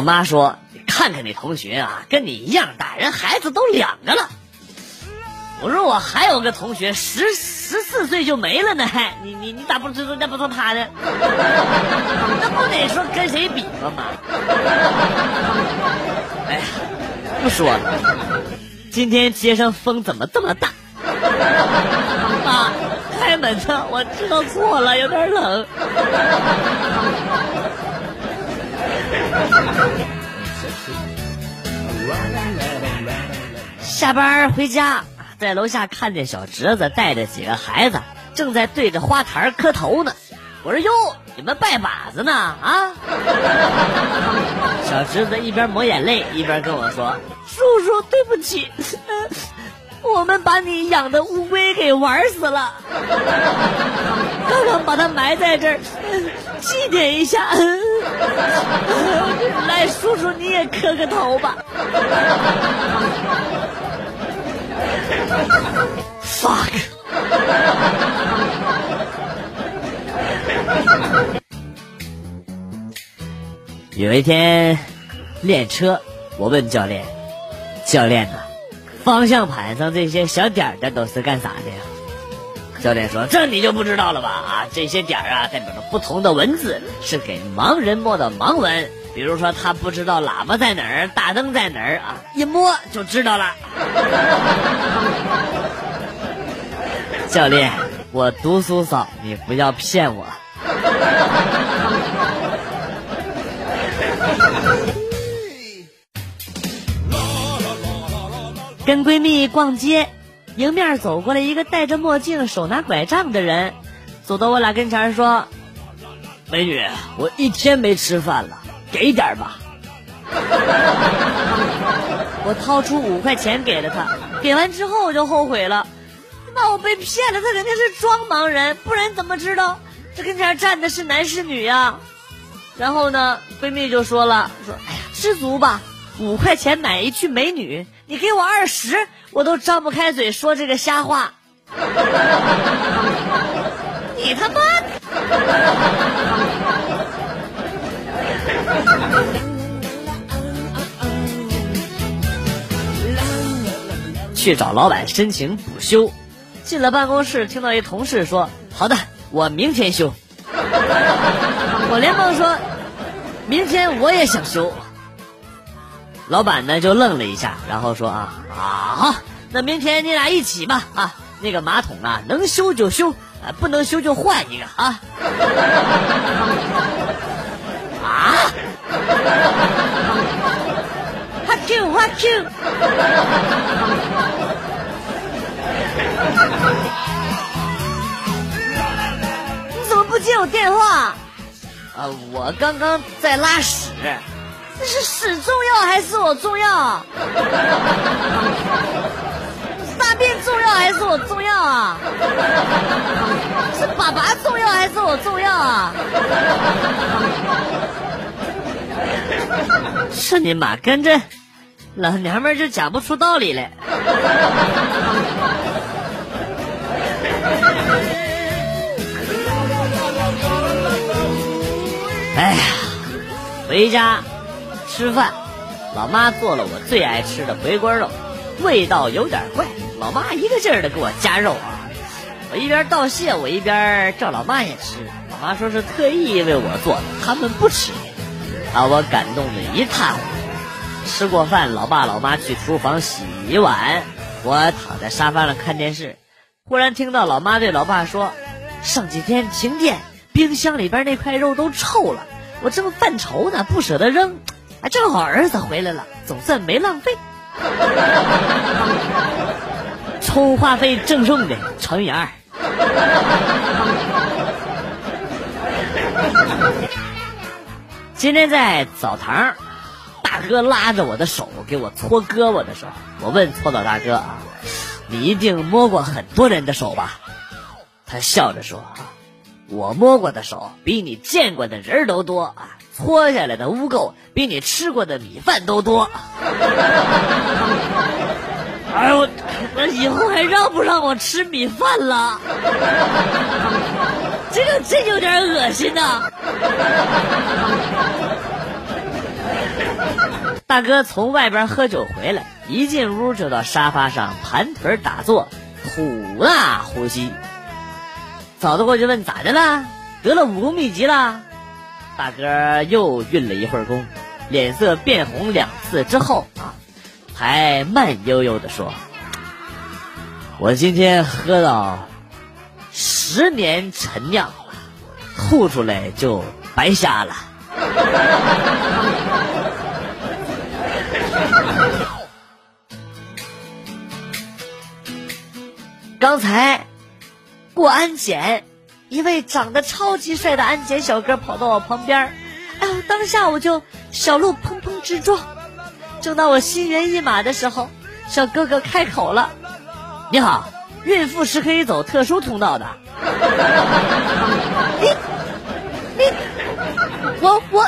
我妈说：“看看你同学啊，跟你一样大，人孩子都两个了。”我说：“我还有个同学十十四岁就没了呢，还你你你咋不知道那不说他呢？那不得说跟谁比吗？哎呀，不说了，今天街上风怎么这么大？妈，开门呢，我知道错了，有点冷。”下班回家，在楼下看见小侄子带着几个孩子正在对着花坛磕头呢。我说：“哟，你们拜把子呢？啊！” 小侄子一边抹眼泪一边跟我说：“叔叔，对不起，我们把你养的乌龟给玩死了，刚刚把它埋在这儿，祭奠一下。” 来，叔叔你也磕个头吧。Fuck！有一天练车，我问教练：“教练呐，方向盘上这些小点的都是干啥的呀？”教练说：“这你就不知道了吧？啊，这些点啊代表着不同的文字，是给盲人摸的盲文。比如说他不知道喇叭在哪儿，大灯在哪儿啊，一摸就知道了。”教练，我读书少，你不要骗我。跟闺蜜逛街。迎面走过来一个戴着墨镜、手拿拐杖的人，走到我俩跟前说：“美女，我一天没吃饭了，给点吧。”我掏出五块钱给了他，给完之后我就后悔了，那我被骗了，他肯定是装盲人，不然怎么知道这跟前站的是男是女呀？然后呢，闺蜜就说了：“说哎呀，知足吧，五块钱买一具美女，你给我二十。”我都张不开嘴说这个瞎话，你他妈！去找老板申请补休，进了办公室，听到一同事说：“好的，我明天休。”我连忙说：“明天我也想休。”老板呢就愣了一下，然后说啊啊好，那明天你俩一起吧啊，那个马桶啊能修就修，不能修就换一个啊。啊！哈 Q 哈 Q！你怎么不接我电话？啊，我刚刚在拉屎。这是屎重要还是我重要？大便重要还是我重要啊？是粑粑重要还是我重要啊？是你妈跟着老娘们就讲不出道理来。哎呀，回家。吃饭，老妈做了我最爱吃的回锅肉，味道有点怪。老妈一个劲儿的给我加肉啊！我一边道谢，我一边叫老妈也吃。老妈说是特意为我做的，他们不吃，把我感动的一塌糊涂。吃过饭，老爸老妈去厨房洗碗，我躺在沙发上看电视，忽然听到老妈对老爸说：“上几天停电，冰箱里边那块肉都臭了，我正犯愁呢，不舍得扔。”啊，正好儿子回来了，总算没浪费。充话费赠送的乘以二。今天在澡堂，大哥拉着我的手给我搓胳膊的时候，我问搓澡大哥啊：“你一定摸过很多人的手吧？”他笑着说：“我摸过的手比你见过的人都多啊。”搓下来的污垢比你吃过的米饭都多。哎呦，我以后还让不让我吃米饭了？这个真有点恶心呐！大哥从外边喝酒回来，一进屋就到沙发上盘腿打坐，吐纳呼吸。嫂子过去问咋的了？得了武功秘籍了？大哥又运了一会儿功，脸色变红两次之后啊，还慢悠悠的说：“我今天喝到十年陈酿了，吐出来就白瞎了。”刚才过安检。一位长得超级帅的安检小哥跑到我旁边，哎呀，当下我就小鹿砰砰直撞。正当我心猿意马的时候，小哥哥开口了：“你好，孕妇是可以走特殊通道的。”你你我我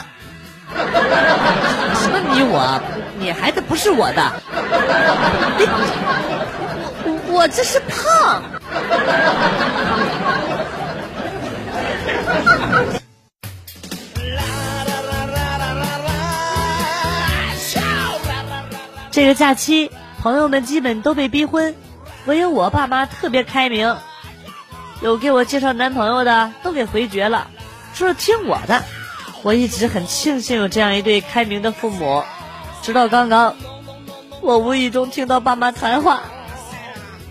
什么你我？你孩子不是我的。你我我这是胖。这个假期，朋友们基本都被逼婚，唯有我爸妈特别开明，有给我介绍男朋友的都给回绝了，说是听我的。我一直很庆幸有这样一对开明的父母，直到刚刚，我无意中听到爸妈谈话，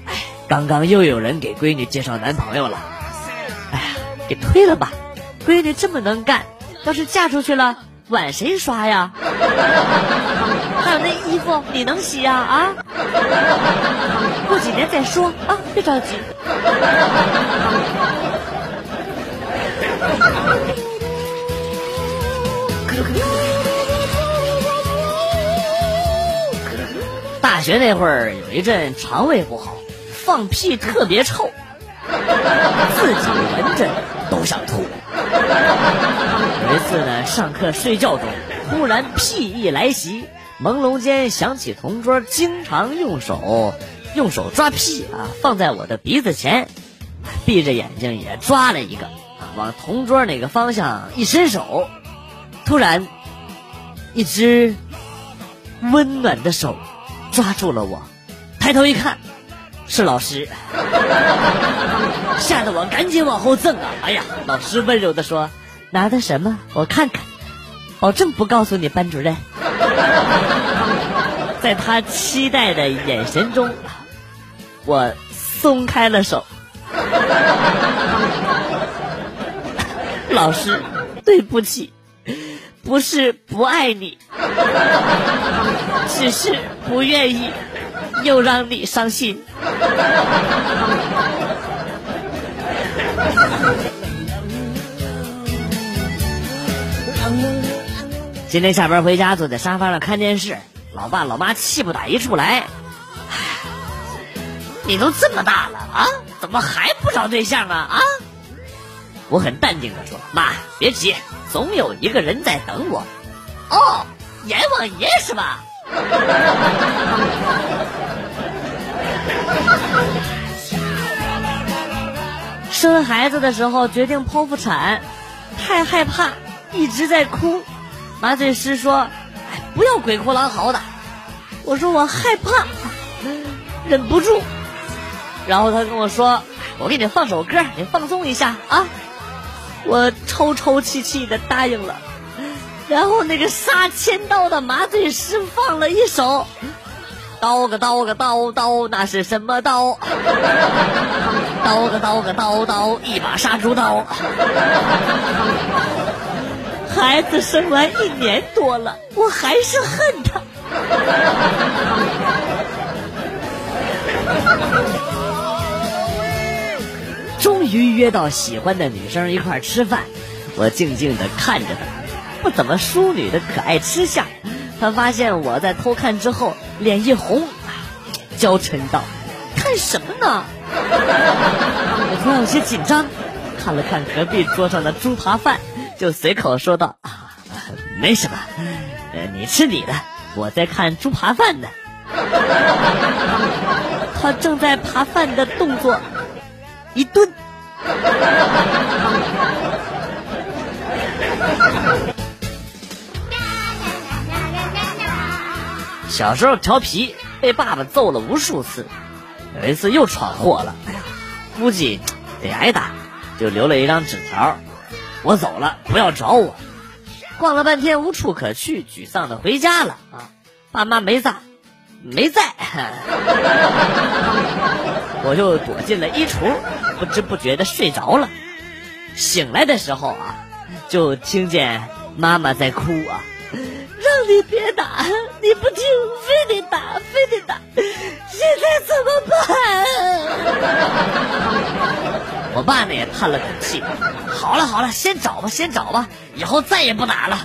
哎，刚刚又有人给闺女介绍男朋友了，给推了吧。闺女这么能干，要是嫁出去了，碗谁刷呀？还有那衣服你能洗呀？啊？过几年再说啊，别着急。大学那会儿有一阵肠胃不好，放屁特别臭，自己闻着都想吐。有一次呢，上课睡觉中，忽然屁意来袭，朦胧间想起同桌经常用手用手抓屁啊，放在我的鼻子前，闭着眼睛也抓了一个，啊往同桌那个方向一伸手，突然，一只温暖的手抓住了我，抬头一看。是老师，吓得我赶紧往后蹭啊！哎呀，老师温柔的说：“拿的什么？我看看，保证不告诉你班主任。”在他期待的眼神中，我松开了手。老师，对不起，不是不爱你，只是不愿意。又让你伤心。今天下班回家，坐在沙发上看电视，老爸老妈气不打一处来。你都这么大了啊，怎么还不找对象啊？啊！我很淡定的说：“妈，别急，总有一个人在等我。”哦，阎王爷是吧？生孩子的时候决定剖腹产，太害怕，一直在哭。麻醉师说：“哎，不要鬼哭狼嚎的。”我说：“我害怕，忍不住。”然后他跟我说：“我给你放首歌，你放松一下啊。”我抽抽泣泣的答应了。然后那个杀千刀的麻醉师放了一首。刀个刀个刀刀，那是什么刀？刀个刀个刀刀，一把杀猪刀。孩子生完一年多了，我还是恨他。终于约到喜欢的女生一块吃饭，我静静的看着她，不怎么淑女的可爱吃相。他发现我在偷看之后，脸一红，娇嗔道：“看什么呢？”我突然有些紧张，看了看隔壁桌上的猪扒饭，就随口说道：“啊，没什么，你吃你的，我在看猪扒饭呢。”他正在扒饭的动作一顿。小时候调皮，被爸爸揍了无数次。有一次又闯祸了，哎呀，估计得挨打，就留了一张纸条：“我走了，不要找我。”逛了半天无处可去，沮丧的回家了啊！爸妈没在，没在，我就躲进了衣橱，不知不觉的睡着了。醒来的时候啊，就听见妈妈在哭啊。让你别打，你不听，非得打，非得打，现在怎么办？我爸呢也叹了口气，好了好了，先找吧，先找吧，以后再也不打了。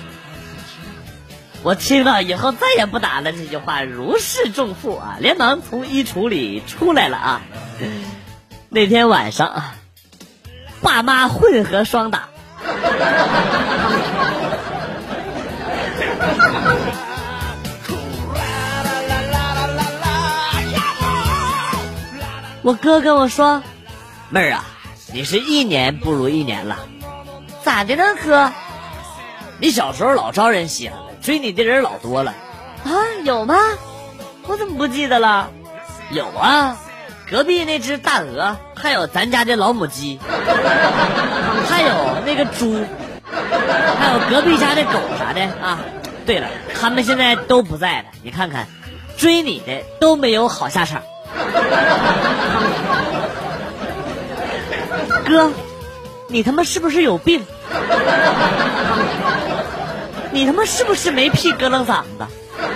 我听到以后再也不打了这句话，如释重负啊，连忙从衣橱里出来了啊。那天晚上，爸妈混合双打。我哥跟我说：“妹儿啊，你是一年不如一年了，咋的呢，哥？你小时候老招人稀罕了，追你的人老多了，啊，有吗？我怎么不记得了？有啊，隔壁那只大鹅，还有咱家的老母鸡，还有那个猪，还有隔壁家的狗啥的啊。对了，他们现在都不在了，你看看，追你的都没有好下场。” 哥，你他妈是不是有病？你他妈是不是没屁咯楞嗓子？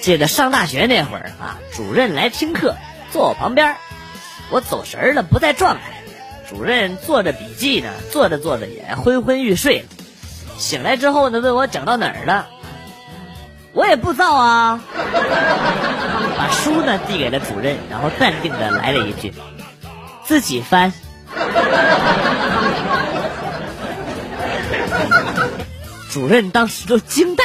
记得上大学那会儿啊，主任来听课，坐我旁边，我走神了，不在状态。主任做着笔记呢，做着做着也昏昏欲睡了。醒来之后呢，问我讲到哪儿了，我也不知道啊，把书呢递给了主任，然后淡定的来了一句：“自己翻。”主任当时都惊呆